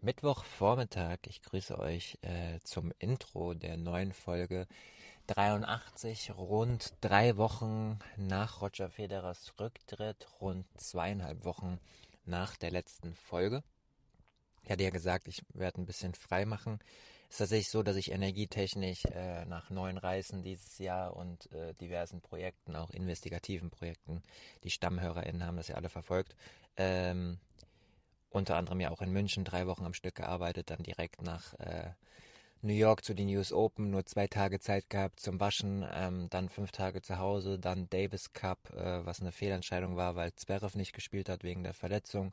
Mittwochvormittag. Ich grüße euch äh, zum Intro der neuen Folge 83, rund drei Wochen nach Roger Federers Rücktritt, rund zweieinhalb Wochen nach der letzten Folge. Ich hatte ja gesagt, ich werde ein bisschen frei machen. Es ist tatsächlich so, dass ich energietechnisch äh, nach neuen Reisen dieses Jahr und äh, diversen Projekten, auch investigativen Projekten, die StammhörerInnen haben das ja alle verfolgt, ähm, unter anderem ja auch in München drei Wochen am Stück gearbeitet, dann direkt nach äh, New York zu den US Open, nur zwei Tage Zeit gehabt zum Waschen, ähm, dann fünf Tage zu Hause, dann Davis Cup, äh, was eine Fehlentscheidung war, weil Zverev nicht gespielt hat wegen der Verletzung.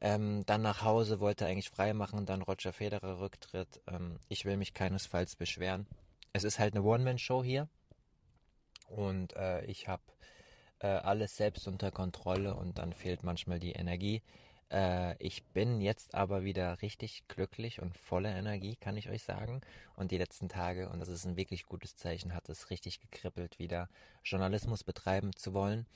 Ähm, dann nach Hause, wollte eigentlich frei machen, dann Roger Federer Rücktritt. Ähm, ich will mich keinesfalls beschweren. Es ist halt eine One-Man-Show hier und äh, ich habe äh, alles selbst unter Kontrolle und dann fehlt manchmal die Energie. Äh, ich bin jetzt aber wieder richtig glücklich und voller Energie, kann ich euch sagen. Und die letzten Tage, und das ist ein wirklich gutes Zeichen, hat es richtig gekribbelt, wieder Journalismus betreiben zu wollen.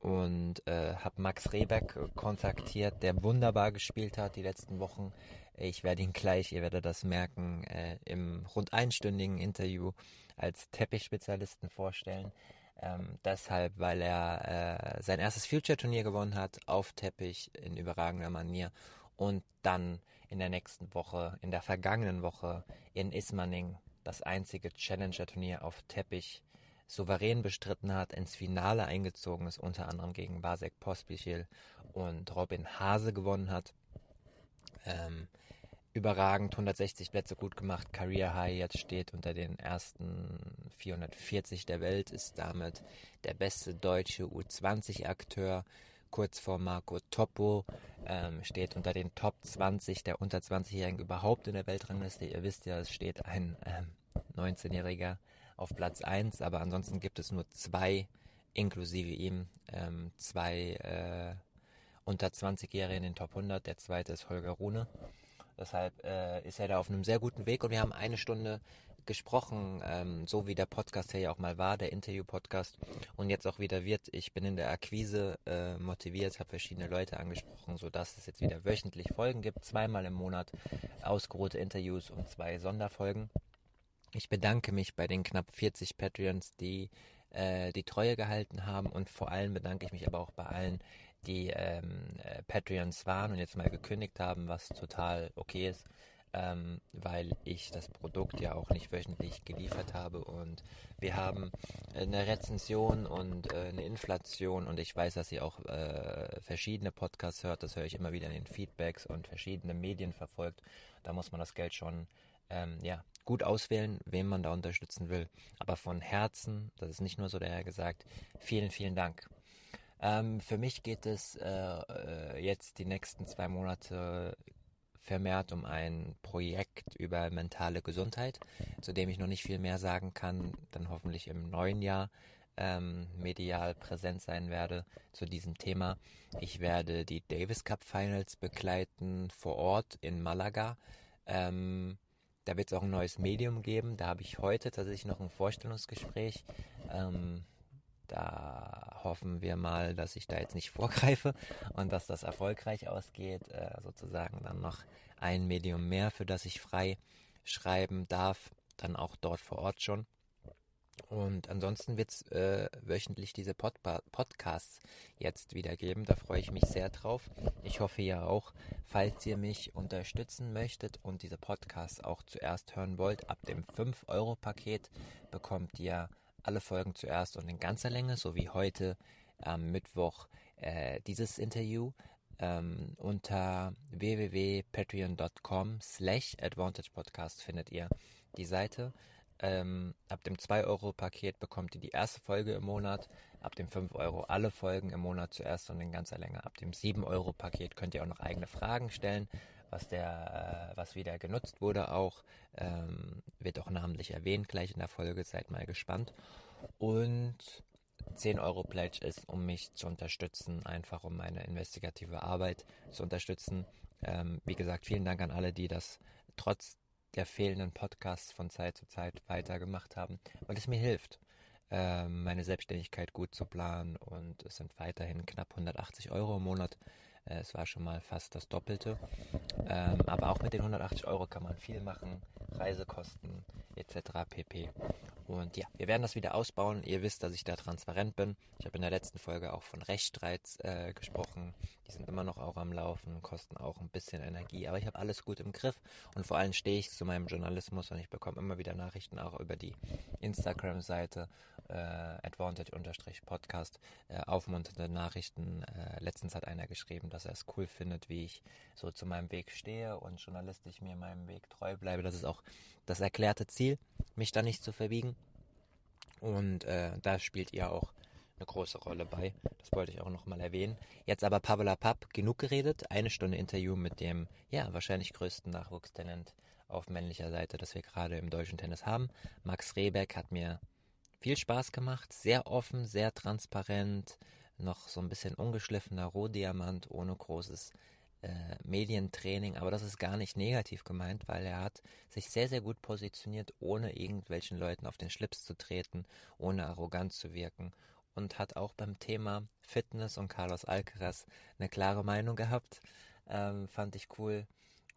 Und äh, habe Max Rebeck kontaktiert, der wunderbar gespielt hat die letzten Wochen. Ich werde ihn gleich, ihr werdet das merken, äh, im rund einstündigen Interview als Teppichspezialisten vorstellen. Ähm, deshalb, weil er äh, sein erstes Future-Turnier gewonnen hat auf Teppich in überragender Manier und dann in der nächsten Woche, in der vergangenen Woche in Ismaning das einzige Challenger-Turnier auf Teppich souverän bestritten hat, ins Finale eingezogen ist, unter anderem gegen Basek Pospischil und Robin Hase gewonnen hat. Ähm, überragend, 160 Plätze gut gemacht, Career High jetzt steht unter den ersten 440 der Welt, ist damit der beste deutsche U20-Akteur, kurz vor Marco Toppo, ähm, steht unter den Top 20 der unter 20-Jährigen überhaupt in der Weltrangliste. Ihr wisst ja, es steht ein ähm, 19-Jähriger auf Platz 1, aber ansonsten gibt es nur zwei, inklusive ihm, ähm, zwei äh, unter 20-Jährige in den Top 100. Der zweite ist Holger Rune. Deshalb äh, ist er da auf einem sehr guten Weg und wir haben eine Stunde gesprochen, ähm, so wie der Podcast ja auch mal war, der Interview-Podcast und jetzt auch wieder wird. Ich bin in der Akquise äh, motiviert, habe verschiedene Leute angesprochen, sodass es jetzt wieder wöchentlich Folgen gibt, zweimal im Monat ausgeruhte Interviews und zwei Sonderfolgen. Ich bedanke mich bei den knapp 40 Patreons, die äh, die Treue gehalten haben und vor allem bedanke ich mich aber auch bei allen, die ähm, äh, Patreons waren und jetzt mal gekündigt haben, was total okay ist, ähm, weil ich das Produkt ja auch nicht wöchentlich geliefert habe und wir haben eine Rezension und äh, eine Inflation und ich weiß, dass ihr auch äh, verschiedene Podcasts hört, das höre ich immer wieder in den Feedbacks und verschiedene Medien verfolgt. Da muss man das Geld schon ähm, ja, gut auswählen, wem man da unterstützen will. Aber von Herzen, das ist nicht nur so daher gesagt, vielen, vielen Dank. Ähm, für mich geht es äh, äh, jetzt die nächsten zwei Monate vermehrt um ein Projekt über mentale Gesundheit, zu dem ich noch nicht viel mehr sagen kann, dann hoffentlich im neuen Jahr ähm, medial präsent sein werde zu diesem Thema. Ich werde die Davis Cup Finals begleiten vor Ort in Malaga. Ähm, da wird es auch ein neues Medium geben. Da habe ich heute tatsächlich noch ein Vorstellungsgespräch. Ähm, da hoffen wir mal, dass ich da jetzt nicht vorgreife und dass das erfolgreich ausgeht. Äh, sozusagen dann noch ein Medium mehr, für das ich frei schreiben darf, dann auch dort vor Ort schon. Und ansonsten wird es äh, wöchentlich diese Pod Podcasts jetzt wieder geben. Da freue ich mich sehr drauf. Ich hoffe ja auch, falls ihr mich unterstützen möchtet und diese Podcasts auch zuerst hören wollt, ab dem 5-Euro-Paket bekommt ihr alle Folgen zuerst und in ganzer Länge, so wie heute am Mittwoch äh, dieses Interview ähm, unter www.patreon.com slash advantagepodcast findet ihr die Seite. Ähm, ab dem 2-Euro-Paket bekommt ihr die erste Folge im Monat, ab dem 5 Euro alle Folgen im Monat zuerst und in ganzer Länge. Ab dem 7-Euro-Paket könnt ihr auch noch eigene Fragen stellen, was der, äh, was wieder genutzt wurde auch, ähm, wird auch namentlich erwähnt gleich in der Folge, seid mal gespannt. Und 10 Euro Pledge ist, um mich zu unterstützen, einfach um meine investigative Arbeit zu unterstützen. Ähm, wie gesagt, vielen Dank an alle, die das trotz der fehlenden Podcasts von Zeit zu Zeit weitergemacht haben, weil es mir hilft, ähm, meine Selbstständigkeit gut zu planen und es sind weiterhin knapp 180 Euro im Monat. Äh, es war schon mal fast das Doppelte. Ähm, aber auch mit den 180 Euro kann man viel machen. Reisekosten etc. pp. Und ja, wir werden das wieder ausbauen. Ihr wisst, dass ich da transparent bin. Ich habe in der letzten Folge auch von Rechtsstreits äh, gesprochen. Die sind immer noch auch am Laufen, kosten auch ein bisschen Energie. Aber ich habe alles gut im Griff und vor allem stehe ich zu meinem Journalismus und ich bekomme immer wieder Nachrichten auch über die Instagram-Seite äh, advantage-podcast äh, aufmunternde Nachrichten. Äh, letztens hat einer geschrieben, dass er es cool findet, wie ich so zu meinem Weg stehe und journalistisch mir meinem Weg treu bleibe. Das ist auch das erklärte Ziel, mich da nicht zu verbiegen. Und äh, da spielt ihr auch eine große Rolle bei. Das wollte ich auch nochmal erwähnen. Jetzt aber Pavla Papp, genug geredet. Eine Stunde Interview mit dem, ja, wahrscheinlich größten Nachwuchstalent auf männlicher Seite, das wir gerade im deutschen Tennis haben. Max Rehbeck hat mir viel Spaß gemacht, sehr offen, sehr transparent, noch so ein bisschen ungeschliffener Rohdiamant ohne großes äh, Medientraining, aber das ist gar nicht negativ gemeint, weil er hat sich sehr, sehr gut positioniert, ohne irgendwelchen Leuten auf den Schlips zu treten, ohne arrogant zu wirken und hat auch beim Thema Fitness und Carlos Alcaraz eine klare Meinung gehabt. Ähm, fand ich cool.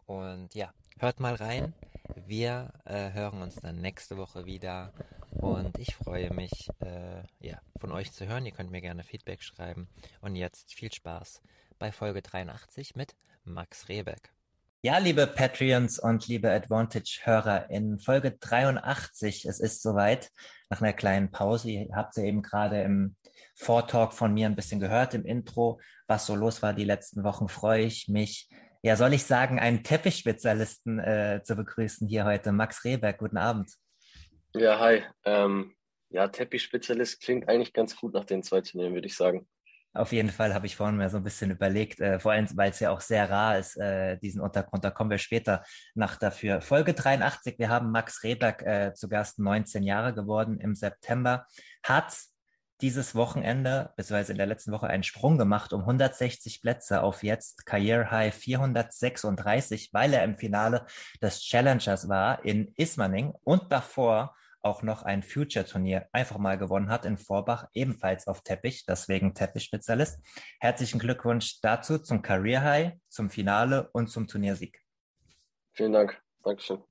Und ja, hört mal rein. Wir äh, hören uns dann nächste Woche wieder und ich freue mich, äh, ja, von euch zu hören. Ihr könnt mir gerne Feedback schreiben. Und jetzt viel Spaß bei Folge 83 mit Max Rehbeck. Ja, liebe Patreons und liebe Advantage-Hörer, in Folge 83, es ist soweit, nach einer kleinen Pause, ihr habt ja eben gerade im Vortalk von mir ein bisschen gehört, im Intro, was so los war die letzten Wochen, freue ich mich, ja, soll ich sagen, einen Teppichspezialisten äh, zu begrüßen hier heute, Max Rehberg. Guten Abend. Ja, hi. Ähm, ja, Teppichspezialist klingt eigentlich ganz gut nach den zwei Turnieren, würde ich sagen. Auf jeden Fall habe ich vorhin mir so ein bisschen überlegt, äh, vor allem, weil es ja auch sehr rar ist, äh, diesen Untergrund. Da kommen wir später nach dafür. Folge 83, wir haben Max Rehberg äh, zu Gast, 19 Jahre geworden im September, hat dieses Wochenende, beziehungsweise in der letzten Woche, einen Sprung gemacht um 160 Plätze auf jetzt Career High 436, weil er im Finale des Challengers war in Ismaning und davor auch noch ein Future-Turnier einfach mal gewonnen hat in Vorbach, ebenfalls auf Teppich, deswegen Teppichspezialist. Herzlichen Glückwunsch dazu zum Career High, zum Finale und zum Turniersieg. Vielen Dank. Dankeschön.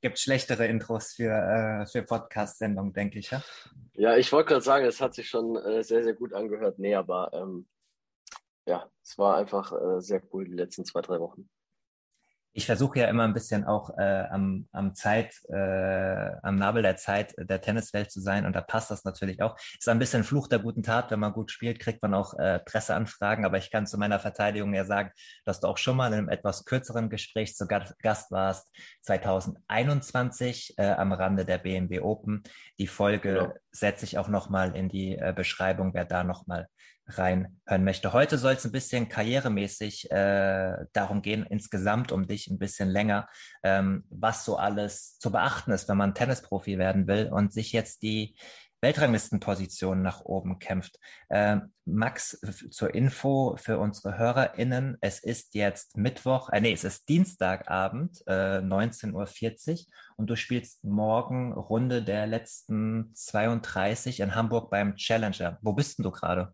Gibt schlechtere Intros für, äh, für Podcast-Sendungen, denke ich, ja? Ja, ich wollte gerade sagen, es hat sich schon äh, sehr, sehr gut angehört. Nee, aber ähm, ja, es war einfach äh, sehr cool die letzten zwei, drei Wochen ich versuche ja immer ein bisschen auch äh, am, am Zeit, äh, am Nabel der Zeit der Tenniswelt zu sein und da passt das natürlich auch. Ist ein bisschen Fluch der guten Tat, wenn man gut spielt, kriegt man auch äh, Presseanfragen, aber ich kann zu meiner Verteidigung ja sagen, dass du auch schon mal in einem etwas kürzeren Gespräch zu Gast warst, 2021 äh, am Rande der BMW Open. Die Folge genau. setze ich auch nochmal in die äh, Beschreibung, wer da nochmal reinhören möchte. Heute soll es ein bisschen karrieremäßig äh, darum gehen, insgesamt um dich ein bisschen länger, ähm, was so alles zu beachten ist, wenn man Tennisprofi werden will und sich jetzt die Weltranglistenposition nach oben kämpft. Äh, Max, zur Info für unsere HörerInnen, es ist jetzt Mittwoch, äh, nee, es ist Dienstagabend, äh, 19.40 Uhr und du spielst morgen Runde der letzten 32 in Hamburg beim Challenger. Wo bist denn du gerade?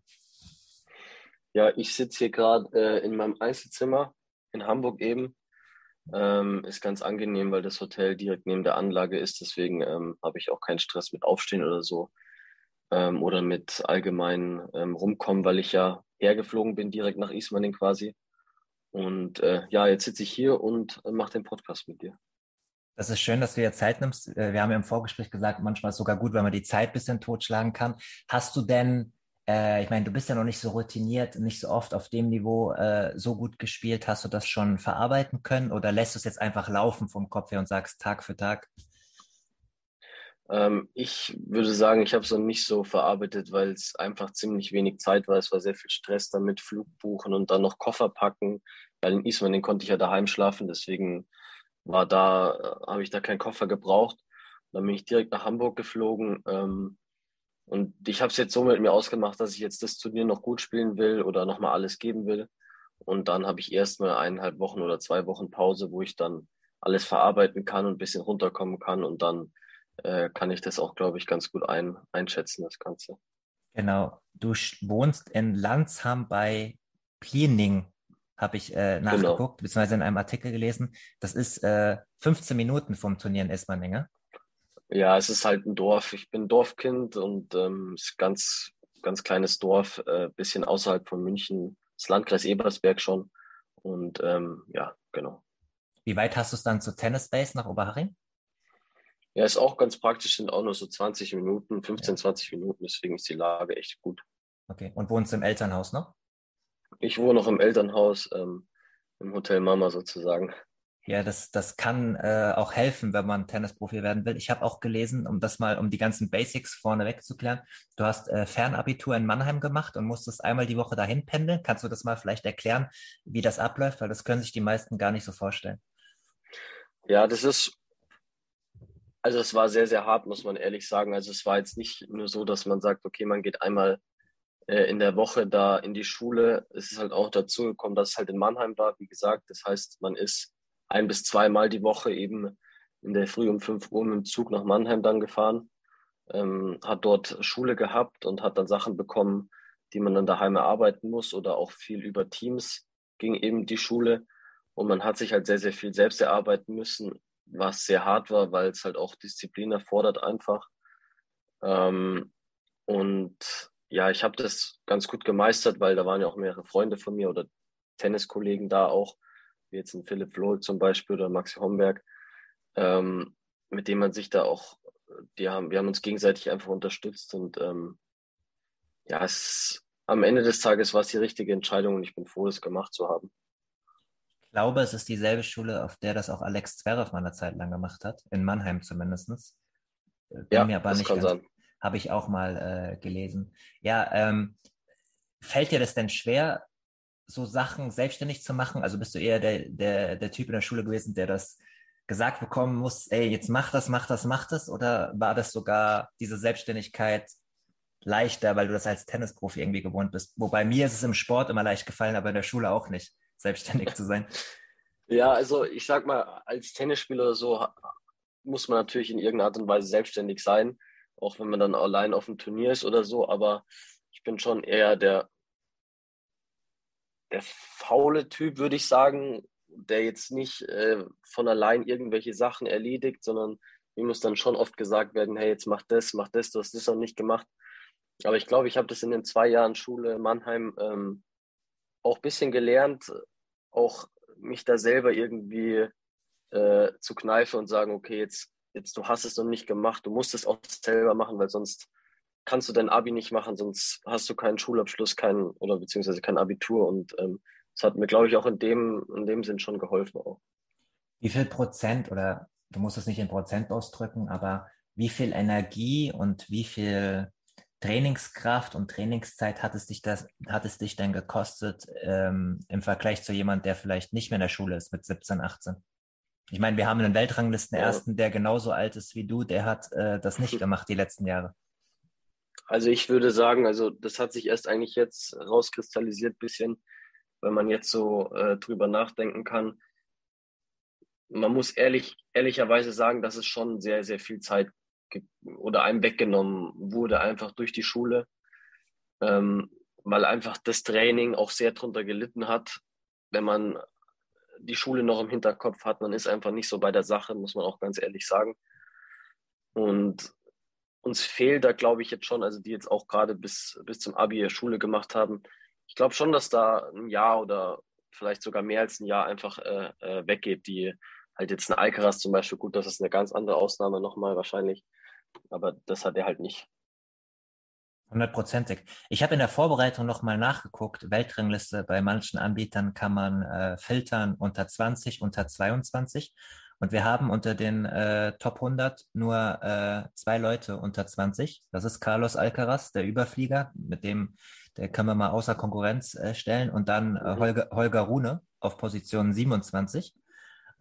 Ja, ich sitze hier gerade äh, in meinem Einzelzimmer in Hamburg eben. Ähm, ist ganz angenehm, weil das Hotel direkt neben der Anlage ist. Deswegen ähm, habe ich auch keinen Stress mit Aufstehen oder so. Ähm, oder mit allgemein ähm, rumkommen, weil ich ja hergeflogen bin, direkt nach Ismaning quasi. Und äh, ja, jetzt sitze ich hier und äh, mache den Podcast mit dir. Das ist schön, dass du dir Zeit nimmst. Äh, wir haben ja im Vorgespräch gesagt, manchmal ist es sogar gut, wenn man die Zeit ein bisschen totschlagen kann. Hast du denn äh, ich meine, du bist ja noch nicht so routiniert, nicht so oft auf dem Niveau äh, so gut gespielt. Hast du das schon verarbeiten können oder lässt du es jetzt einfach laufen vom Kopf her und sagst Tag für Tag? Ähm, ich würde sagen, ich habe es noch nicht so verarbeitet, weil es einfach ziemlich wenig Zeit war. Es war sehr viel Stress damit, Flug buchen und dann noch Koffer packen, weil in Ismaning den konnte ich ja daheim schlafen, deswegen war da, äh, habe ich da keinen Koffer gebraucht. Dann bin ich direkt nach Hamburg geflogen. Ähm, und ich habe es jetzt so mit mir ausgemacht, dass ich jetzt das Turnier noch gut spielen will oder nochmal alles geben will. Und dann habe ich erstmal eineinhalb Wochen oder zwei Wochen Pause, wo ich dann alles verarbeiten kann und ein bisschen runterkommen kann. Und dann äh, kann ich das auch, glaube ich, ganz gut ein, einschätzen, das Ganze. Genau. Du wohnst in Landsham bei Pliening, habe ich äh, genau. nachgeguckt, genau. beziehungsweise in einem Artikel gelesen. Das ist äh, 15 Minuten vom Turnier in Esmaning, Ja, es ist halt ein Dorf. Ich bin Dorfkind und ähm, es ist ganz, ganz kleines Dorf, äh, bisschen außerhalb von München, das Landkreis Ebersberg schon. Und ähm, ja, genau. Wie weit hast du es dann zu Tennis Base nach Oberharing? Ja, ist auch ganz praktisch, sind auch nur so 20 Minuten, 15, ja. 20 Minuten, deswegen ist die Lage echt gut. Okay, und wohnst du im Elternhaus noch? Ich wohne noch im Elternhaus, ähm, im Hotel Mama sozusagen. Ja, das, das kann äh, auch helfen, wenn man Tennisprofi werden will. Ich habe auch gelesen, um das mal, um die ganzen Basics vorneweg zu klären, du hast äh, Fernabitur in Mannheim gemacht und musstest einmal die Woche dahin pendeln. Kannst du das mal vielleicht erklären, wie das abläuft? Weil das können sich die meisten gar nicht so vorstellen. Ja, das ist also es war sehr, sehr hart, muss man ehrlich sagen. Also es war jetzt nicht nur so, dass man sagt, okay, man geht einmal äh, in der Woche da in die Schule. Es ist halt auch dazu gekommen, dass es halt in Mannheim war, wie gesagt. Das heißt, man ist ein bis zweimal die Woche eben in der Früh um 5 Uhr mit dem Zug nach Mannheim dann gefahren, ähm, hat dort Schule gehabt und hat dann Sachen bekommen, die man dann daheim erarbeiten muss oder auch viel über Teams ging eben die Schule. Und man hat sich halt sehr, sehr viel selbst erarbeiten müssen was sehr hart war, weil es halt auch Disziplin erfordert einfach. Ähm, und ja, ich habe das ganz gut gemeistert, weil da waren ja auch mehrere Freunde von mir oder Tenniskollegen da auch, wie jetzt ein Philipp Lohl zum Beispiel oder Maxi Homberg, ähm, mit dem man sich da auch, die haben, wir haben uns gegenseitig einfach unterstützt und ähm, ja, es, am Ende des Tages war es die richtige Entscheidung und ich bin froh, das gemacht zu haben. Ich glaube, es ist dieselbe Schule, auf der das auch Alex Zverev mal eine Zeit lang gemacht hat, in Mannheim zumindest. Äh, bin ja, mir aber nicht ganz, habe ich auch mal äh, gelesen. Ja, ähm, fällt dir das denn schwer, so Sachen selbstständig zu machen? Also bist du eher der, der, der Typ in der Schule gewesen, der das gesagt bekommen muss, ey, jetzt mach das, mach das, mach das? Oder war das sogar diese Selbstständigkeit leichter, weil du das als Tennisprofi irgendwie gewohnt bist? Wobei mir ist es im Sport immer leicht gefallen, aber in der Schule auch nicht selbstständig zu sein? Ja, also ich sag mal, als Tennisspieler oder so muss man natürlich in irgendeiner Art und Weise selbstständig sein, auch wenn man dann allein auf dem Turnier ist oder so, aber ich bin schon eher der, der faule Typ, würde ich sagen, der jetzt nicht äh, von allein irgendwelche Sachen erledigt, sondern mir muss dann schon oft gesagt werden, hey, jetzt mach das, mach das, du hast das noch nicht gemacht. Aber ich glaube, ich habe das in den zwei Jahren Schule Mannheim ähm, auch ein bisschen gelernt, auch mich da selber irgendwie äh, zu kneifen und sagen, okay, jetzt, jetzt du hast es noch nicht gemacht, du musst es auch selber machen, weil sonst kannst du dein Abi nicht machen, sonst hast du keinen Schulabschluss, keinen oder beziehungsweise kein Abitur und ähm, das hat mir, glaube ich, auch in dem, in dem Sinn schon geholfen auch. Wie viel Prozent oder du musst es nicht in Prozent ausdrücken, aber wie viel Energie und wie viel Trainingskraft und Trainingszeit hat es dich das, hat es dich denn gekostet ähm, im Vergleich zu jemand, der vielleicht nicht mehr in der Schule ist mit 17, 18? Ich meine, wir haben einen Weltranglisten-Ersten, der genauso alt ist wie du, der hat äh, das nicht gemacht die letzten Jahre. Also ich würde sagen, also das hat sich erst eigentlich jetzt rauskristallisiert bisschen, wenn man jetzt so äh, drüber nachdenken kann. Man muss ehrlich, ehrlicherweise sagen, dass es schon sehr, sehr viel Zeit oder einem weggenommen wurde, einfach durch die Schule, ähm, weil einfach das Training auch sehr drunter gelitten hat. Wenn man die Schule noch im Hinterkopf hat, man ist einfach nicht so bei der Sache, muss man auch ganz ehrlich sagen. Und uns fehlt da, glaube ich, jetzt schon, also die jetzt auch gerade bis, bis zum Abi Schule gemacht haben, ich glaube schon, dass da ein Jahr oder vielleicht sogar mehr als ein Jahr einfach äh, äh, weggeht, die halt jetzt ein Alcaraz zum Beispiel, gut, das ist eine ganz andere Ausnahme nochmal wahrscheinlich, aber das hat er halt nicht. Hundertprozentig. Ich habe in der Vorbereitung nochmal nachgeguckt. Weltrangliste bei manchen Anbietern kann man äh, filtern unter 20, unter 22. Und wir haben unter den äh, Top 100 nur äh, zwei Leute unter 20. Das ist Carlos Alcaraz, der Überflieger, mit dem der können wir mal außer Konkurrenz äh, stellen. Und dann äh, mhm. Holger, Holger Rune auf Position 27.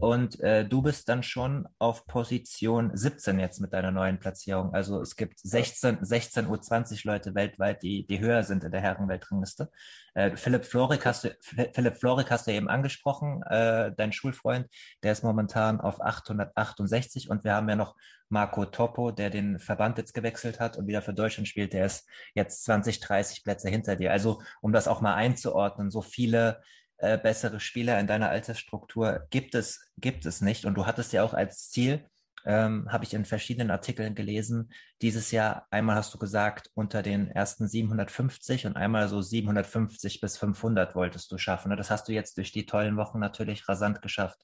Und äh, du bist dann schon auf Position 17 jetzt mit deiner neuen Platzierung. Also es gibt 16, 16 Uhr 20 Leute weltweit, die, die höher sind in der Herrenweltrangliste. Äh, Philipp Florik hast du, Philipp Florik hast du eben angesprochen, äh, dein Schulfreund, der ist momentan auf 868 und wir haben ja noch Marco Topo, der den Verband jetzt gewechselt hat und wieder für Deutschland spielt, der ist jetzt 20, 30 Plätze hinter dir. Also um das auch mal einzuordnen, so viele äh, bessere Spieler in deiner Altersstruktur gibt es, gibt es nicht. Und du hattest ja auch als Ziel, ähm, habe ich in verschiedenen Artikeln gelesen, dieses Jahr einmal hast du gesagt, unter den ersten 750 und einmal so 750 bis 500 wolltest du schaffen. Ne? Das hast du jetzt durch die tollen Wochen natürlich rasant geschafft.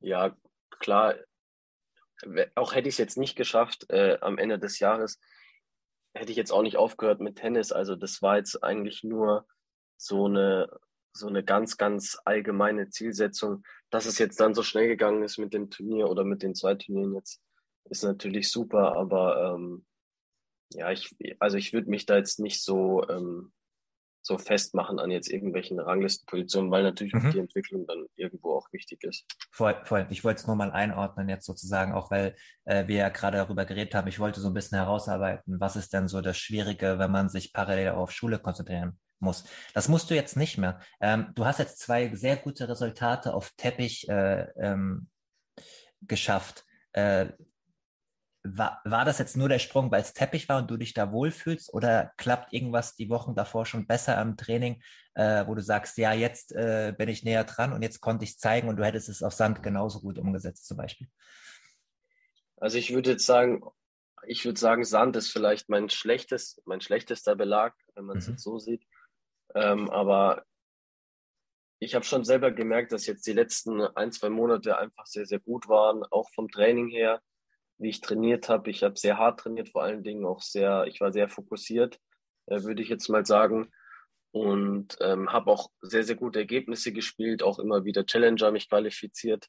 Ja, klar. Auch hätte ich es jetzt nicht geschafft äh, am Ende des Jahres, hätte ich jetzt auch nicht aufgehört mit Tennis. Also das war jetzt eigentlich nur so eine so eine ganz, ganz allgemeine Zielsetzung. Dass es jetzt dann so schnell gegangen ist mit dem Turnier oder mit den zwei Turnieren jetzt, ist natürlich super, aber ähm, ja, ich, also ich würde mich da jetzt nicht so, ähm, so festmachen an jetzt irgendwelchen Ranglistenpositionen, weil natürlich mhm. auch die Entwicklung dann irgendwo auch wichtig ist. Voll, voll. Ich wollte es nur mal einordnen jetzt sozusagen, auch weil äh, wir ja gerade darüber geredet haben. Ich wollte so ein bisschen herausarbeiten, was ist denn so das Schwierige, wenn man sich parallel auf Schule konzentrieren muss. Das musst du jetzt nicht mehr. Ähm, du hast jetzt zwei sehr gute Resultate auf Teppich äh, ähm, geschafft. Äh, war, war das jetzt nur der Sprung, weil es Teppich war und du dich da wohlfühlst oder klappt irgendwas die Wochen davor schon besser am Training, äh, wo du sagst, ja, jetzt äh, bin ich näher dran und jetzt konnte ich es zeigen und du hättest es auf Sand genauso gut umgesetzt zum Beispiel? Also ich würde jetzt sagen, ich würde sagen, Sand ist vielleicht mein schlechtes, mein schlechtester Belag, wenn man es mhm. jetzt so sieht. Ähm, aber ich habe schon selber gemerkt, dass jetzt die letzten ein, zwei Monate einfach sehr, sehr gut waren, auch vom Training her, wie ich trainiert habe. Ich habe sehr hart trainiert, vor allen Dingen auch sehr, ich war sehr fokussiert, äh, würde ich jetzt mal sagen. Und ähm, habe auch sehr, sehr gute Ergebnisse gespielt, auch immer wieder Challenger mich qualifiziert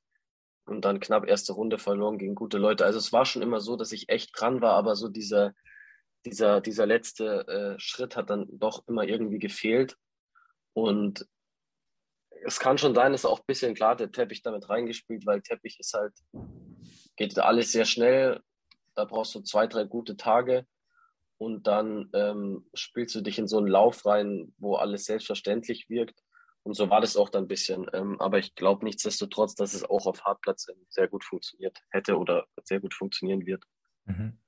und dann knapp erste Runde verloren gegen gute Leute. Also es war schon immer so, dass ich echt dran war, aber so dieser, dieser, dieser letzte äh, Schritt hat dann doch immer irgendwie gefehlt. Und es kann schon sein, dass auch ein bisschen klar der Teppich damit reingespielt, weil Teppich ist halt, geht alles sehr schnell. Da brauchst du zwei, drei gute Tage und dann ähm, spielst du dich in so einen Lauf rein, wo alles selbstverständlich wirkt. Und so war das auch dann ein bisschen. Ähm, aber ich glaube nichtsdestotrotz, dass es auch auf Hartplatz sehr gut funktioniert hätte oder sehr gut funktionieren wird. Mhm.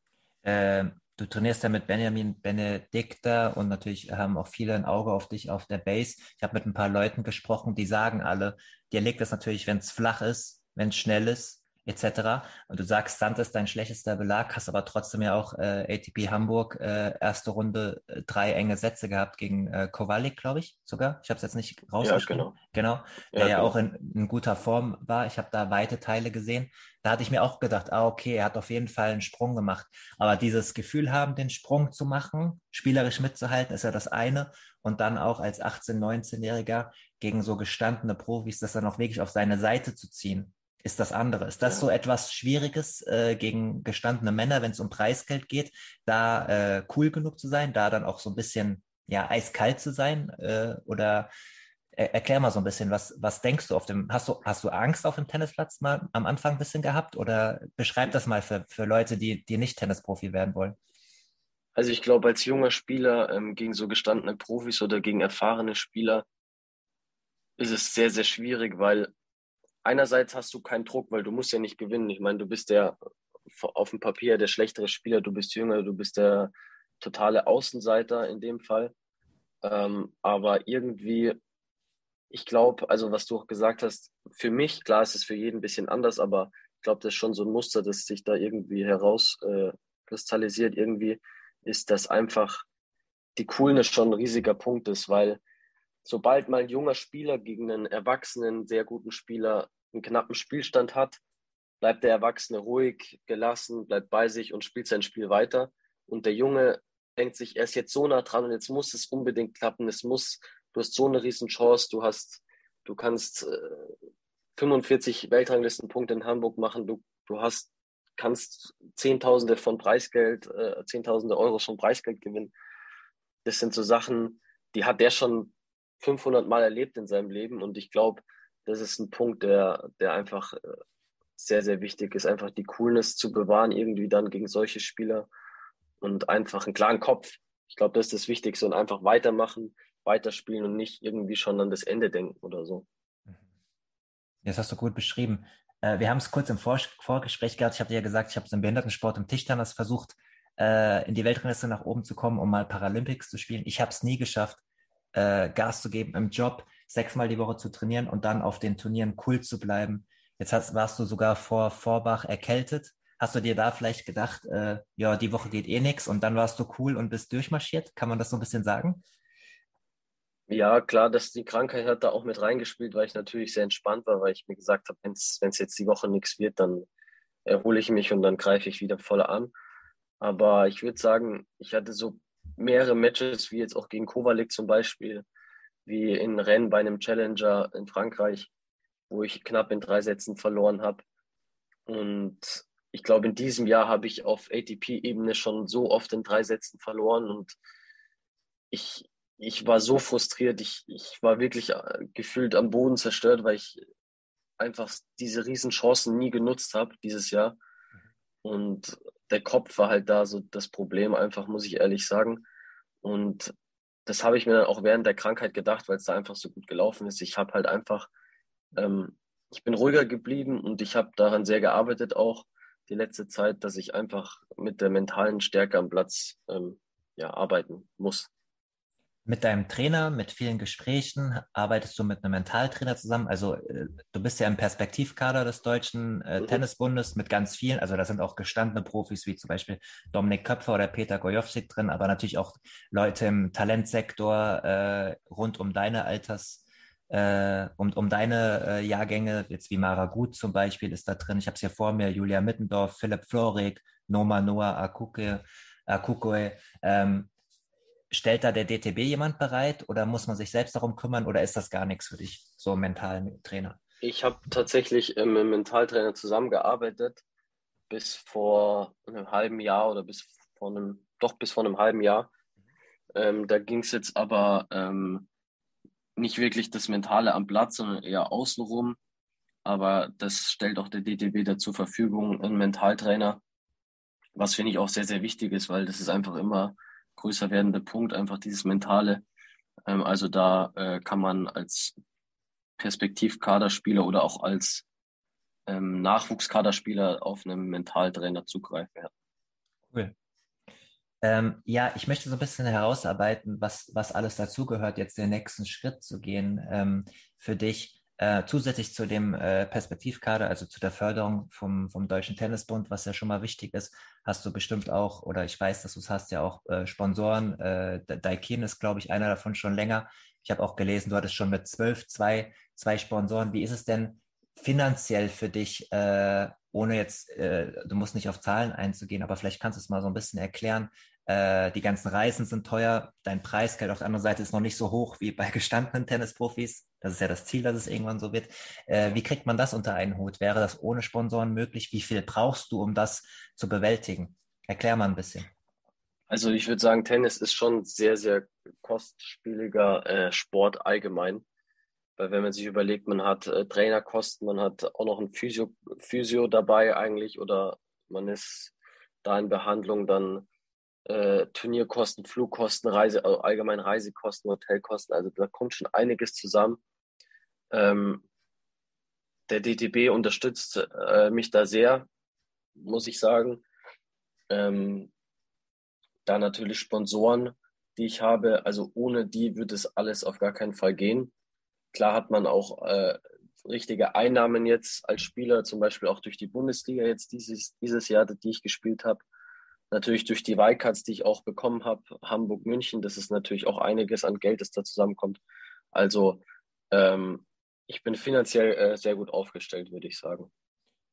Ähm, du trainierst ja mit Benjamin Benedikter und natürlich haben auch viele ein Auge auf dich auf der Base. Ich habe mit ein paar Leuten gesprochen, die sagen alle, dir liegt es natürlich, wenn es flach ist, wenn es schnell ist, etc. Und du sagst, Sand ist dein schlechtester Belag, hast aber trotzdem ja auch äh, ATP Hamburg äh, erste Runde äh, drei enge Sätze gehabt gegen äh, Kowalik, glaube ich sogar. Ich habe es jetzt nicht rausgeschrieben. Ja, genau. Genau, der ja, ja genau. auch in, in, guter Form war. Ich habe da weite Teile gesehen. Da hatte ich mir auch gedacht, ah, okay, er hat auf jeden Fall einen Sprung gemacht. Aber dieses Gefühl haben, den Sprung zu machen, spielerisch mitzuhalten, ist ja das eine. Und dann auch als 18-, 19-Jähriger gegen so gestandene Profis, das dann auch wirklich auf seine Seite zu ziehen ist das andere. Ist das ja. so etwas Schwieriges äh, gegen gestandene Männer, wenn es um Preisgeld geht, da äh, cool genug zu sein, da dann auch so ein bisschen ja eiskalt zu sein? Äh, oder er, erklär mal so ein bisschen, was, was denkst du auf dem, hast du, hast du Angst auf dem Tennisplatz mal am Anfang ein bisschen gehabt? Oder beschreib das mal für, für Leute, die, die nicht Tennisprofi werden wollen. Also ich glaube, als junger Spieler ähm, gegen so gestandene Profis oder gegen erfahrene Spieler ist es sehr, sehr schwierig, weil einerseits hast du keinen Druck, weil du musst ja nicht gewinnen. Ich meine, du bist der auf dem Papier der schlechtere Spieler, du bist jünger, du bist der totale Außenseiter in dem Fall. Ähm, aber irgendwie, ich glaube, also was du auch gesagt hast, für mich, klar ist es für jeden ein bisschen anders, aber ich glaube, das ist schon so ein Muster, das sich da irgendwie herauskristallisiert. Äh, irgendwie ist, dass einfach die Coolness schon ein riesiger Punkt ist, weil sobald mal ein junger Spieler gegen einen erwachsenen, sehr guten Spieler einen knappen Spielstand hat, bleibt der Erwachsene ruhig, gelassen, bleibt bei sich und spielt sein Spiel weiter. Und der Junge denkt sich, er ist jetzt so nah dran und jetzt muss es unbedingt klappen. Es muss, du hast so eine riesen Chance, du hast, du kannst äh, 45 Weltranglistenpunkte in Hamburg machen, du, du hast, kannst Zehntausende von Preisgeld, äh, Zehntausende Euro von Preisgeld gewinnen. Das sind so Sachen, die hat der schon 500 Mal erlebt in seinem Leben und ich glaube, das ist ein Punkt, der, der einfach äh, sehr, sehr wichtig ist, einfach die Coolness zu bewahren, irgendwie dann gegen solche Spieler und einfach einen klaren Kopf. Ich glaube, das ist das Wichtigste und einfach weitermachen, weiterspielen und nicht irgendwie schon an das Ende denken oder so. Das hast du gut beschrieben. Äh, wir haben es kurz im Vor Vorgespräch gehabt. Ich habe dir ja gesagt, ich habe im Behindertensport im Tischtennis versucht, äh, in die Weltrangliste nach oben zu kommen, um mal Paralympics zu spielen. Ich habe es nie geschafft, Gas zu geben im Job, sechsmal die Woche zu trainieren und dann auf den Turnieren cool zu bleiben. Jetzt hast, warst du sogar vor Vorbach erkältet. Hast du dir da vielleicht gedacht, äh, ja, die Woche geht eh nix und dann warst du cool und bist durchmarschiert? Kann man das so ein bisschen sagen? Ja, klar, dass die Krankheit hat da auch mit reingespielt, weil ich natürlich sehr entspannt war, weil ich mir gesagt habe, wenn es jetzt die Woche nichts wird, dann erhole ich mich und dann greife ich wieder voll an. Aber ich würde sagen, ich hatte so mehrere Matches, wie jetzt auch gegen Kovalik zum Beispiel, wie in Rennen bei einem Challenger in Frankreich, wo ich knapp in drei Sätzen verloren habe. Und ich glaube, in diesem Jahr habe ich auf ATP-Ebene schon so oft in drei Sätzen verloren und ich, ich war so frustriert. Ich, ich war wirklich äh, gefühlt am Boden zerstört, weil ich einfach diese riesen Chancen nie genutzt habe dieses Jahr. Und der Kopf war halt da so das Problem, einfach, muss ich ehrlich sagen. Und das habe ich mir dann auch während der Krankheit gedacht, weil es da einfach so gut gelaufen ist. Ich habe halt einfach, ähm, ich bin ruhiger geblieben und ich habe daran sehr gearbeitet auch die letzte Zeit, dass ich einfach mit der mentalen Stärke am Platz ähm, ja, arbeiten muss mit deinem Trainer, mit vielen Gesprächen, arbeitest du mit einem Mentaltrainer zusammen? Also äh, du bist ja im Perspektivkader des Deutschen äh, mhm. Tennisbundes mit ganz vielen. Also da sind auch gestandene Profis wie zum Beispiel Dominik Köpfer oder Peter Gojowczyk drin, aber natürlich auch Leute im Talentsektor äh, rund um deine Alters, äh, um, um deine äh, Jahrgänge, jetzt wie Mara Gut zum Beispiel ist da drin. Ich habe es hier vor mir, Julia Mittendorf, Philipp Florig, Noma Noah Akuke, Akukue. Ähm, stellt da der DTB jemand bereit oder muss man sich selbst darum kümmern oder ist das gar nichts für dich, so mentalen Trainer? Ich habe tatsächlich ähm, mit einem Mentaltrainer zusammengearbeitet bis vor einem halben Jahr oder bis vor einem, doch bis vor einem halben Jahr. Ähm, da ging es jetzt aber ähm, nicht wirklich das Mentale am Platz, sondern eher außenrum. Aber das stellt auch der DTB da zur Verfügung, einen Mentaltrainer, was finde ich auch sehr, sehr wichtig ist, weil das ist einfach immer größer werdende Punkt, einfach dieses Mentale. Ähm, also da äh, kann man als Perspektivkaderspieler oder auch als ähm, Nachwuchskaderspieler auf einen Mentaltrainer zugreifen. Cool. Ähm, ja, ich möchte so ein bisschen herausarbeiten, was, was alles dazugehört, jetzt den nächsten Schritt zu gehen ähm, für dich. Äh, zusätzlich zu dem äh, Perspektivkader, also zu der Förderung vom, vom Deutschen Tennisbund, was ja schon mal wichtig ist, hast du bestimmt auch, oder ich weiß, dass du es hast, ja auch äh, Sponsoren. Äh, Daikin ist, glaube ich, einer davon schon länger. Ich habe auch gelesen, du hattest schon mit zwölf zwei, zwei Sponsoren. Wie ist es denn finanziell für dich, äh, ohne jetzt, äh, du musst nicht auf Zahlen einzugehen, aber vielleicht kannst du es mal so ein bisschen erklären, äh, die ganzen Reisen sind teuer, dein Preisgeld auf der anderen Seite ist noch nicht so hoch wie bei gestandenen Tennisprofis. Das ist ja das Ziel, dass es irgendwann so wird. Äh, wie kriegt man das unter einen Hut? Wäre das ohne Sponsoren möglich? Wie viel brauchst du, um das zu bewältigen? Erklär mal ein bisschen. Also ich würde sagen, Tennis ist schon sehr, sehr kostspieliger äh, Sport allgemein. Weil wenn man sich überlegt, man hat äh, Trainerkosten, man hat auch noch ein Physio, Physio dabei eigentlich oder man ist da in Behandlung, dann äh, Turnierkosten, Flugkosten, Reise, also allgemein Reisekosten, Hotelkosten. Also da kommt schon einiges zusammen. Ähm, der DTB unterstützt äh, mich da sehr, muss ich sagen. Ähm, da natürlich Sponsoren, die ich habe. Also ohne die würde es alles auf gar keinen Fall gehen. Klar hat man auch äh, richtige Einnahmen jetzt als Spieler, zum Beispiel auch durch die Bundesliga jetzt dieses, dieses Jahr, die ich gespielt habe natürlich durch die Wildcards, die ich auch bekommen habe, Hamburg, München, das ist natürlich auch einiges an Geld, das da zusammenkommt. Also ähm, ich bin finanziell äh, sehr gut aufgestellt, würde ich sagen.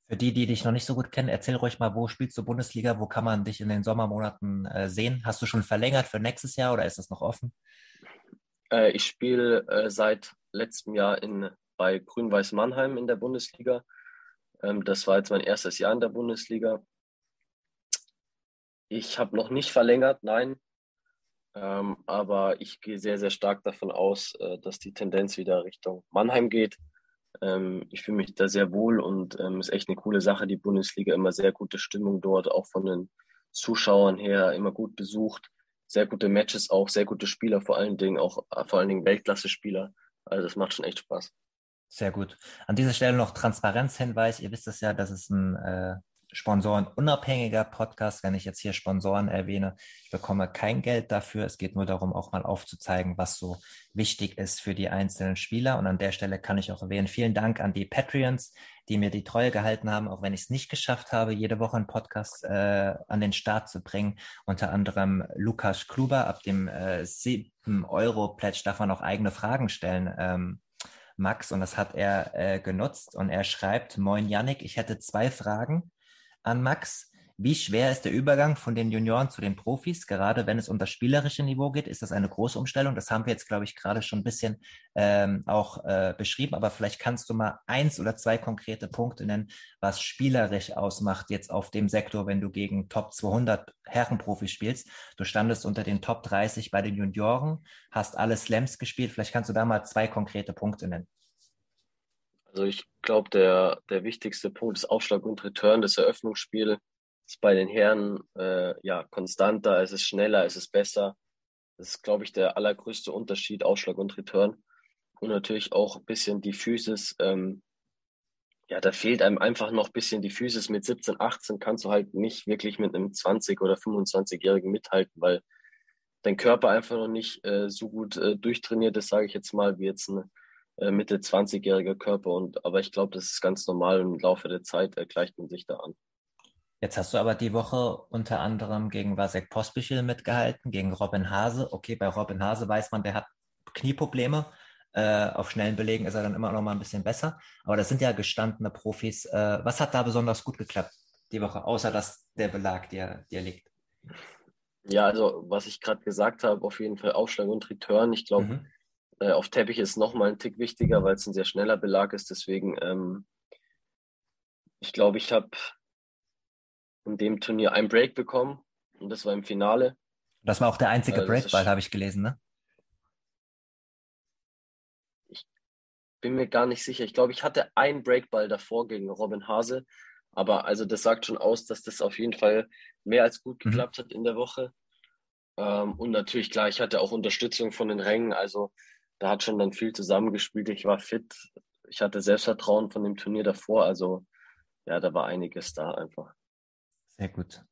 Für die, die dich noch nicht so gut kennen, erzähl ruhig mal, wo spielst du Bundesliga? Wo kann man dich in den Sommermonaten äh, sehen? Hast du schon verlängert für nächstes Jahr oder ist das noch offen? Äh, ich spiele äh, seit letztem Jahr in bei Grün-Weiß Mannheim in der Bundesliga. Ähm, das war jetzt mein erstes Jahr in der Bundesliga. Ich habe noch nicht verlängert, nein. Ähm, aber ich gehe sehr, sehr stark davon aus, äh, dass die Tendenz wieder Richtung Mannheim geht. Ähm, ich fühle mich da sehr wohl und es ähm, ist echt eine coole Sache. Die Bundesliga immer sehr gute Stimmung dort, auch von den Zuschauern her, immer gut besucht. Sehr gute Matches auch, sehr gute Spieler, vor allen Dingen auch, äh, vor allen Dingen Weltklasse-Spieler. Also das macht schon echt Spaß. Sehr gut. An dieser Stelle noch Transparenzhinweis. Ihr wisst es ja, das ist ein äh, sponsorenunabhängiger Podcast. Wenn ich jetzt hier Sponsoren erwähne, ich bekomme kein Geld dafür. Es geht nur darum, auch mal aufzuzeigen, was so wichtig ist für die einzelnen Spieler. Und an der Stelle kann ich auch erwähnen, vielen Dank an die Patreons, die mir die Treue gehalten haben, auch wenn ich es nicht geschafft habe, jede Woche einen Podcast äh, an den Start zu bringen. Unter anderem Lukas Kluber ab dem äh, 7 Euro Pledge darf man auch eigene Fragen stellen. Ähm, Max, und das hat er äh, genutzt. Und er schreibt, Moin Yannick, ich hätte zwei Fragen an Max. Wie schwer ist der Übergang von den Junioren zu den Profis? Gerade wenn es um das spielerische Niveau geht, ist das eine große Umstellung. Das haben wir jetzt, glaube ich, gerade schon ein bisschen ähm, auch äh, beschrieben. Aber vielleicht kannst du mal eins oder zwei konkrete Punkte nennen, was spielerisch ausmacht jetzt auf dem Sektor, wenn du gegen Top 200 Herrenprofis spielst. Du standest unter den Top 30 bei den Junioren, hast alle Slams gespielt. Vielleicht kannst du da mal zwei konkrete Punkte nennen. Also ich glaube, der, der wichtigste Punkt ist Aufschlag und Return. Das Eröffnungsspiel ist bei den Herren äh, ja konstanter, es ist schneller, es ist besser. Das ist, glaube ich, der allergrößte Unterschied, Aufschlag und Return. Und natürlich auch ein bisschen die Physis. Ähm, ja, da fehlt einem einfach noch ein bisschen die Physis. Mit 17, 18 kannst du halt nicht wirklich mit einem 20- oder 25-Jährigen mithalten, weil dein Körper einfach noch nicht äh, so gut äh, durchtrainiert ist, sage ich jetzt mal, wie jetzt ein äh, Mitte 20-jähriger Körper. Und, aber ich glaube, das ist ganz normal im Laufe der Zeit äh, gleicht man sich da an. Jetzt hast du aber die Woche unter anderem gegen Vasek Pospischil mitgehalten, gegen Robin Hase. Okay, bei Robin Hase weiß man, der hat Knieprobleme. Äh, auf schnellen Belegen ist er dann immer noch mal ein bisschen besser. Aber das sind ja gestandene Profis. Äh, was hat da besonders gut geklappt die Woche, außer dass der Belag dir, dir liegt? Ja, also was ich gerade gesagt habe, auf jeden Fall Aufschlag und Return. Ich glaube, mhm. Äh, auf Teppich ist nochmal ein Tick wichtiger, weil es ein sehr schneller Belag ist. Deswegen, ähm, ich glaube, ich habe in dem Turnier einen Break bekommen und das war im Finale. Das war auch der einzige äh, Breakball, habe ich gelesen, ne? Ich bin mir gar nicht sicher. Ich glaube, ich hatte einen Breakball davor gegen Robin Hase. Aber also das sagt schon aus, dass das auf jeden Fall mehr als gut mhm. geklappt mhm. hat in der Woche. Ähm, und natürlich, klar, ich hatte auch Unterstützung von den Rängen. Also da hat schon dann viel zusammengespielt. Ich war fit, ich hatte Selbstvertrauen von dem Turnier davor. Also ja, da war einiges da einfach. Sehr gut.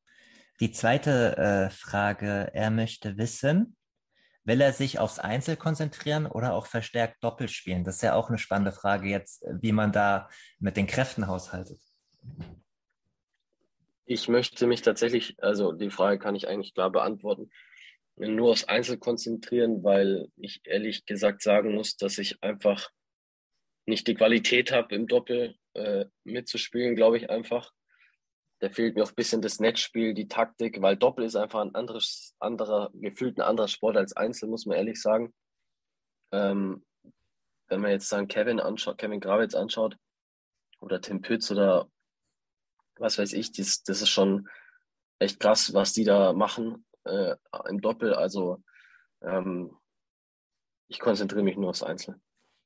Die zweite äh, Frage, er möchte wissen, will er sich aufs Einzel konzentrieren oder auch verstärkt Doppel spielen? Das ist ja auch eine spannende Frage jetzt, wie man da mit den Kräften haushaltet. Ich möchte mich tatsächlich, also die Frage kann ich eigentlich klar beantworten nur aufs Einzel konzentrieren, weil ich ehrlich gesagt sagen muss, dass ich einfach nicht die Qualität habe, im Doppel äh, mitzuspielen, glaube ich einfach. Da fehlt mir auch ein bisschen das Netzspiel, die Taktik, weil Doppel ist einfach ein anderes, anderer, gefühlt ein anderer Sport als Einzel, muss man ehrlich sagen. Ähm, wenn man jetzt dann Kevin anschaut, Kevin Gravitz anschaut oder Tim Pütz oder was weiß ich, das, das ist schon echt krass, was die da machen äh, im Doppel. Also ähm, ich konzentriere mich nur aufs Einzel.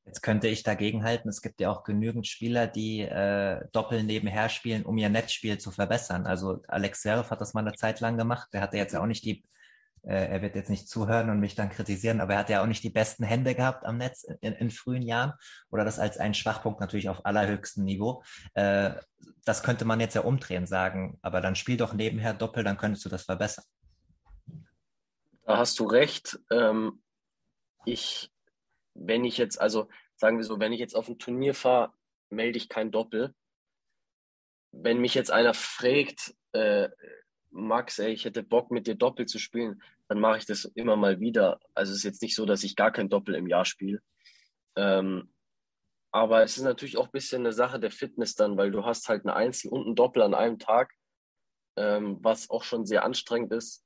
Jetzt könnte ich dagegen halten, es gibt ja auch genügend Spieler, die äh, Doppel nebenher spielen, um ihr Netzspiel zu verbessern. Also Alex Serif hat das mal eine Zeit lang gemacht. Der hatte jetzt auch nicht die, äh, er wird jetzt nicht zuhören und mich dann kritisieren, aber er hat ja auch nicht die besten Hände gehabt am Netz in, in frühen Jahren. Oder das als ein Schwachpunkt natürlich auf allerhöchstem Niveau. Äh, das könnte man jetzt ja umdrehen, sagen, aber dann spiel doch nebenher Doppel, dann könntest du das verbessern. Da hast du recht. Ähm, ich, wenn ich jetzt, also sagen wir so, wenn ich jetzt auf ein Turnier fahre, melde ich kein Doppel. Wenn mich jetzt einer fragt, äh, Max, ey, ich hätte Bock mit dir Doppel zu spielen, dann mache ich das immer mal wieder. Also es ist jetzt nicht so, dass ich gar kein Doppel im Jahr spiele. Ähm, aber es ist natürlich auch ein bisschen eine Sache der Fitness dann, weil du hast halt eine Einzel und ein Doppel an einem Tag, ähm, was auch schon sehr anstrengend ist.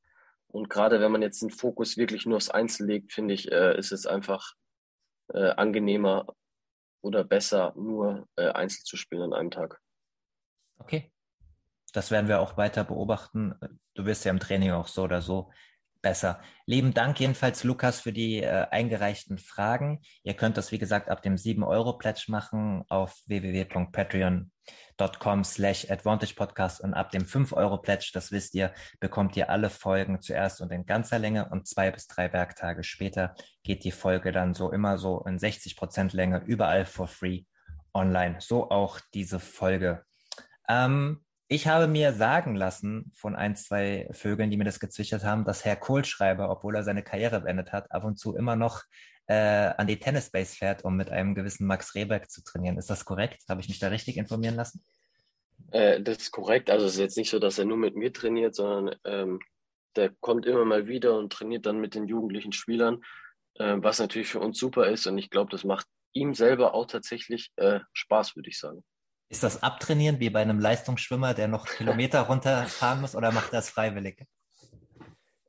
Und gerade wenn man jetzt den Fokus wirklich nur aufs Einzel legt, finde ich, äh, ist es einfach äh, angenehmer, oder besser, nur äh, einzeln zu spielen an einem Tag. Okay. Das werden wir auch weiter beobachten. Du wirst ja im Training auch so oder so besser. Lieben Dank jedenfalls, Lukas, für die äh, eingereichten Fragen. Ihr könnt das, wie gesagt, ab dem 7-Euro-Pledge machen auf www.patreon.com slash Advantage Podcast und ab dem 5-Euro-Pledge, das wisst ihr, bekommt ihr alle Folgen zuerst und in ganzer Länge und zwei bis drei Werktage später geht die Folge dann so immer so in 60 Prozent Länge überall for free online. So auch diese Folge. Ähm, ich habe mir sagen lassen von ein, zwei Vögeln, die mir das gezwitschert haben, dass Herr Kohlschreiber, obwohl er seine Karriere beendet hat, ab und zu immer noch äh, an die Tennisbase fährt, um mit einem gewissen Max Rehberg zu trainieren. Ist das korrekt? Habe ich mich da richtig informieren lassen? Äh, das ist korrekt. Also es ist jetzt nicht so, dass er nur mit mir trainiert, sondern ähm, der kommt immer mal wieder und trainiert dann mit den jugendlichen Spielern, äh, was natürlich für uns super ist. Und ich glaube, das macht ihm selber auch tatsächlich äh, Spaß, würde ich sagen. Ist das Abtrainieren wie bei einem Leistungsschwimmer, der noch Kilometer runterfahren muss, oder macht er es freiwillig?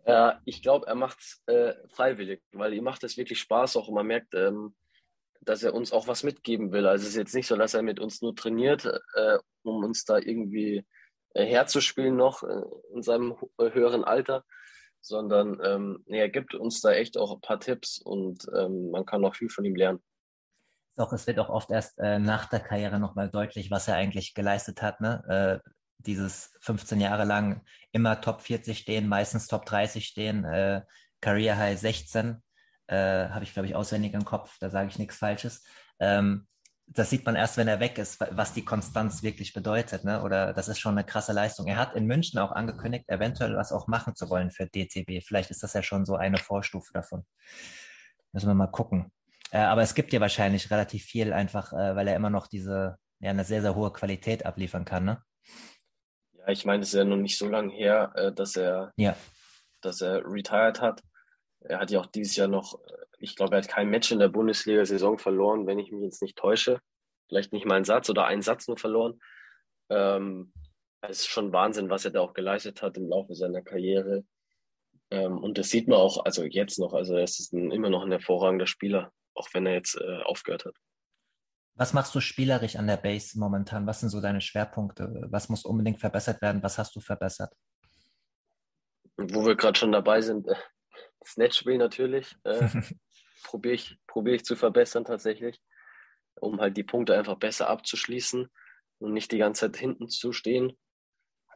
Ja, ich glaube, er macht es äh, freiwillig, weil ihm macht es wirklich Spaß auch und man merkt, ähm, dass er uns auch was mitgeben will. Also es ist jetzt nicht so, dass er mit uns nur trainiert, äh, um uns da irgendwie äh, herzuspielen noch äh, in seinem äh, höheren Alter, sondern ähm, er gibt uns da echt auch ein paar Tipps und ähm, man kann auch viel von ihm lernen doch, es wird auch oft erst äh, nach der Karriere nochmal deutlich, was er eigentlich geleistet hat. Ne? Äh, dieses 15 Jahre lang immer Top 40 stehen, meistens Top 30 stehen, äh, Career High 16, äh, habe ich, glaube ich, auswendig im Kopf, da sage ich nichts Falsches. Ähm, das sieht man erst, wenn er weg ist, was die Konstanz wirklich bedeutet. Ne? Oder das ist schon eine krasse Leistung. Er hat in München auch angekündigt, eventuell was auch machen zu wollen für DCB. Vielleicht ist das ja schon so eine Vorstufe davon. Müssen wir mal gucken. Äh, aber es gibt ja wahrscheinlich relativ viel einfach, äh, weil er immer noch diese, ja, eine sehr, sehr hohe Qualität abliefern kann, ne? Ja, ich meine, es ist ja noch nicht so lange her, äh, dass er, ja. dass er retired hat. Er hat ja auch dieses Jahr noch, äh, ich glaube, er hat kein Match in der Bundesliga-Saison verloren, wenn ich mich jetzt nicht täusche. Vielleicht nicht mal einen Satz oder einen Satz nur verloren. Ähm, es ist schon Wahnsinn, was er da auch geleistet hat im Laufe seiner Karriere. Ähm, und das sieht man auch, also jetzt noch, also er ist ein, immer noch ein hervorragender Spieler auch wenn er jetzt äh, aufgehört hat. Was machst du spielerisch an der Base momentan? Was sind so deine Schwerpunkte? Was muss unbedingt verbessert werden? Was hast du verbessert? Wo wir gerade schon dabei sind, äh, das Netzspiel natürlich. Äh, Probiere ich, probier ich zu verbessern tatsächlich, um halt die Punkte einfach besser abzuschließen und nicht die ganze Zeit hinten zu stehen.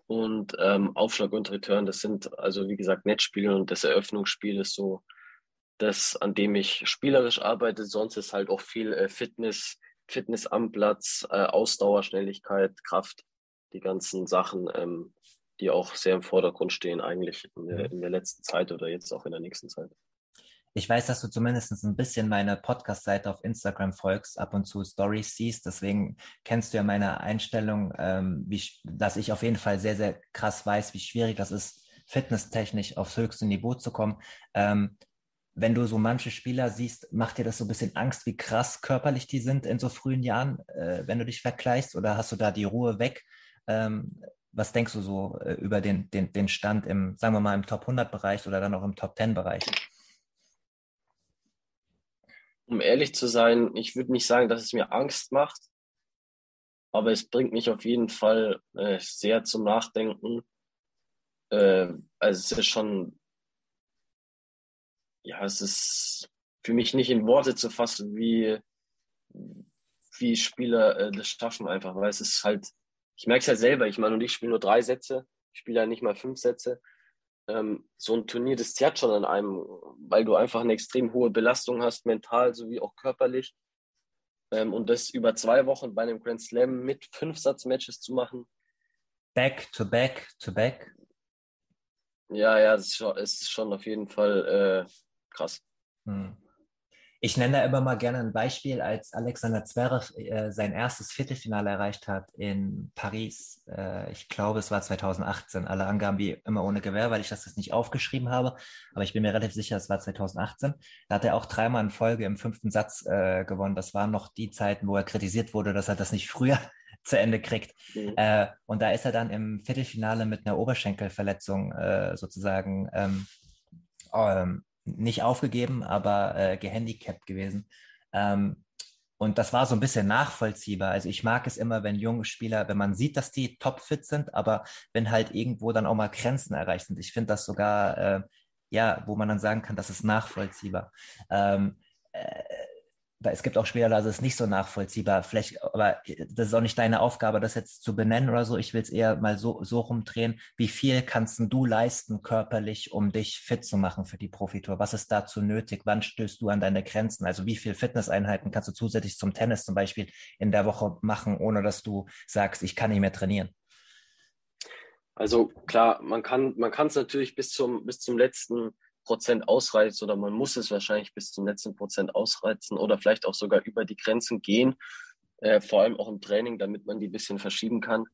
Und ähm, Aufschlag und Return, das sind also wie gesagt Netzspiele und das Eröffnungsspiel ist so das, an dem ich spielerisch arbeite. Sonst ist halt auch viel äh, Fitness, Fitness am Platz, äh, Ausdauer, Schnelligkeit, Kraft, die ganzen Sachen, ähm, die auch sehr im Vordergrund stehen eigentlich in der, mhm. in der letzten Zeit oder jetzt auch in der nächsten Zeit. Ich weiß, dass du zumindest ein bisschen meine Podcast-Seite auf Instagram folgst, ab und zu Stories siehst. Deswegen kennst du ja meine Einstellung, ähm, wie, dass ich auf jeden Fall sehr, sehr krass weiß, wie schwierig das ist, fitnesstechnisch aufs höchste Niveau zu kommen. Ähm, wenn du so manche Spieler siehst, macht dir das so ein bisschen Angst, wie krass körperlich die sind in so frühen Jahren, äh, wenn du dich vergleichst? Oder hast du da die Ruhe weg? Ähm, was denkst du so äh, über den, den, den Stand im, sagen wir mal, im Top 100 Bereich oder dann auch im Top 10 Bereich? Um ehrlich zu sein, ich würde nicht sagen, dass es mir Angst macht, aber es bringt mich auf jeden Fall äh, sehr zum Nachdenken. Äh, also es ist schon ja, es ist für mich nicht in Worte zu fassen, wie, wie Spieler äh, das schaffen einfach, weil es ist halt, ich merke es ja selber, ich meine, und ich spiele nur drei Sätze, ich spiele ja nicht mal fünf Sätze. Ähm, so ein Turnier, das zerrt schon an einem, weil du einfach eine extrem hohe Belastung hast, mental sowie auch körperlich. Ähm, und das über zwei Wochen bei einem Grand Slam mit fünf Satzmatches zu machen. Back to back to back. Ja, ja, es ist schon, ist schon auf jeden Fall äh, krass. Hm. Ich nenne da immer mal gerne ein Beispiel, als Alexander Zverev äh, sein erstes Viertelfinale erreicht hat in Paris. Äh, ich glaube, es war 2018. Alle Angaben wie immer ohne Gewehr, weil ich das jetzt nicht aufgeschrieben habe. Aber ich bin mir relativ sicher, es war 2018. Da hat er auch dreimal in Folge im fünften Satz äh, gewonnen. Das waren noch die Zeiten, wo er kritisiert wurde, dass er das nicht früher zu Ende kriegt. Mhm. Äh, und da ist er dann im Viertelfinale mit einer Oberschenkelverletzung äh, sozusagen ähm, ähm, nicht aufgegeben, aber äh, gehandicapt gewesen. Ähm, und das war so ein bisschen nachvollziehbar. Also ich mag es immer, wenn junge Spieler, wenn man sieht, dass die topfit sind, aber wenn halt irgendwo dann auch mal Grenzen erreicht sind. Ich finde das sogar, äh, ja, wo man dann sagen kann, das ist nachvollziehbar. Ähm, äh, es gibt auch Spieler, ist es nicht so nachvollziehbar. Vielleicht, aber das ist auch nicht deine Aufgabe, das jetzt zu benennen oder so. Ich will es eher mal so, so rumdrehen. Wie viel kannst du leisten körperlich, um dich fit zu machen für die Profitour? Was ist dazu nötig? Wann stößt du an deine Grenzen? Also wie viele Fitnesseinheiten kannst du zusätzlich zum Tennis zum Beispiel in der Woche machen, ohne dass du sagst, ich kann nicht mehr trainieren? Also klar, man kann man es natürlich bis zum bis zum letzten Prozent ausreizt oder man muss es wahrscheinlich bis zum letzten Prozent ausreizen oder vielleicht auch sogar über die Grenzen gehen, äh, vor allem auch im Training, damit man die ein bisschen verschieben kann.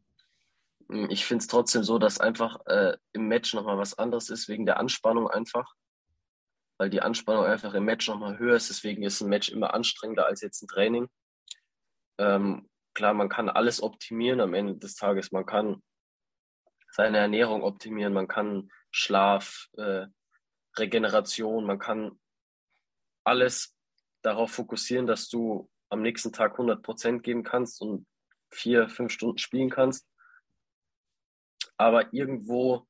Hm, ich finde es trotzdem so, dass einfach äh, im Match nochmal was anderes ist, wegen der Anspannung einfach, weil die Anspannung einfach im Match nochmal höher ist. Deswegen ist ein Match immer anstrengender als jetzt ein Training. Ähm, klar, man kann alles optimieren am Ende des Tages. Man kann seine Ernährung optimieren, man kann Schlaf, äh, Regeneration, man kann alles darauf fokussieren, dass du am nächsten Tag 100 Prozent geben kannst und vier, fünf Stunden spielen kannst. Aber irgendwo,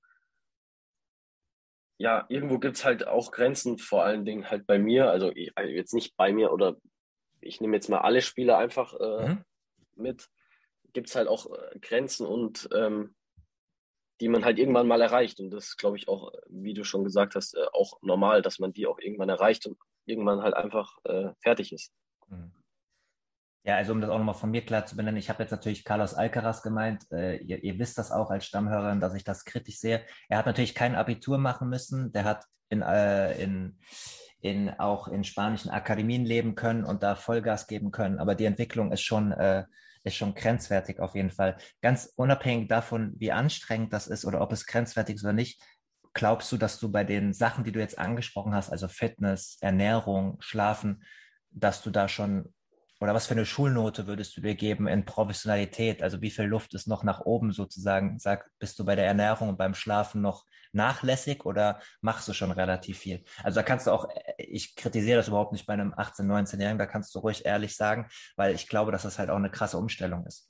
ja, irgendwo gibt es halt auch Grenzen, vor allen Dingen halt bei mir, also, also jetzt nicht bei mir oder ich nehme jetzt mal alle Spiele einfach äh, mhm. mit, gibt es halt auch äh, Grenzen und ähm, die man halt irgendwann mal erreicht. Und das glaube ich auch, wie du schon gesagt hast, äh, auch normal, dass man die auch irgendwann erreicht und irgendwann halt einfach äh, fertig ist. Mhm. Ja, also um das auch nochmal von mir klar zu benennen, ich habe jetzt natürlich Carlos Alcaraz gemeint. Äh, ihr, ihr, wisst das auch als Stammhörerin, dass ich das kritisch sehe. Er hat natürlich kein Abitur machen müssen. Der hat in, äh, in, in auch in spanischen Akademien leben können und da Vollgas geben können. Aber die Entwicklung ist schon äh, ist schon grenzwertig auf jeden Fall. Ganz unabhängig davon, wie anstrengend das ist oder ob es grenzwertig ist oder nicht, glaubst du, dass du bei den Sachen, die du jetzt angesprochen hast, also Fitness, Ernährung, Schlafen, dass du da schon oder was für eine Schulnote würdest du dir geben in Professionalität? Also wie viel Luft ist noch nach oben sozusagen? Sag, bist du bei der Ernährung und beim Schlafen noch nachlässig oder machst du schon relativ viel? Also da kannst du auch, ich kritisiere das überhaupt nicht bei einem 18-, 19-Jährigen, da kannst du ruhig ehrlich sagen, weil ich glaube, dass das halt auch eine krasse Umstellung ist.